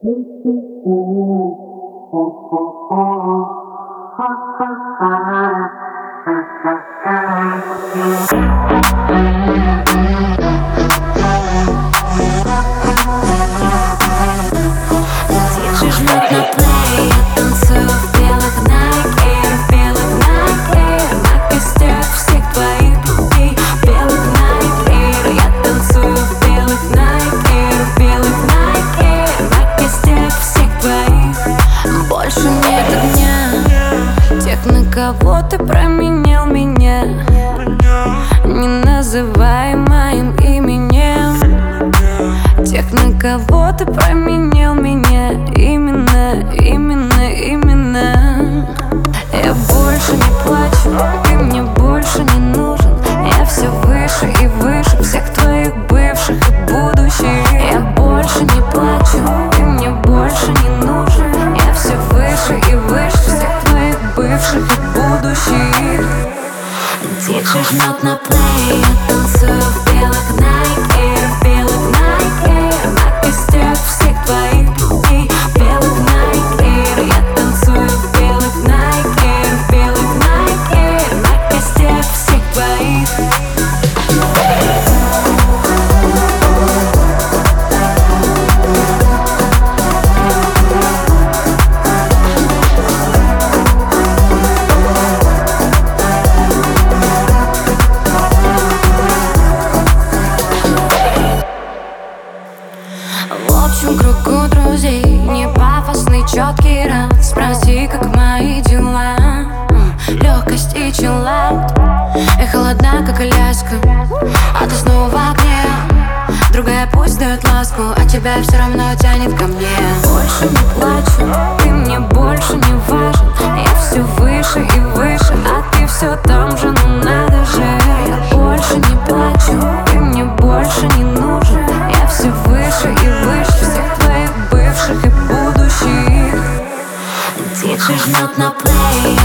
Диджей жмет на Тех, на кого ты променял меня? Не называй моим именем. Тех, на кого ты променял меня. Именно, именно, именно Плей, я танцую в белых Nike белых Nike На костях всех Белых Nike я танцую в белых Nike белых Nike На костях всех четкий раунд Спроси, как мои дела. Легкость и чиллаут И холодна, как Аляска. А ты снова в огне. Другая пусть дает ласку А тебя все равно тянет ко мне. Больше не плачу Ты мне больше не важен. Я все выше и выше А ты все там же, ну надо же. Я больше не плачу Ты мне больше не нужен She жмет на play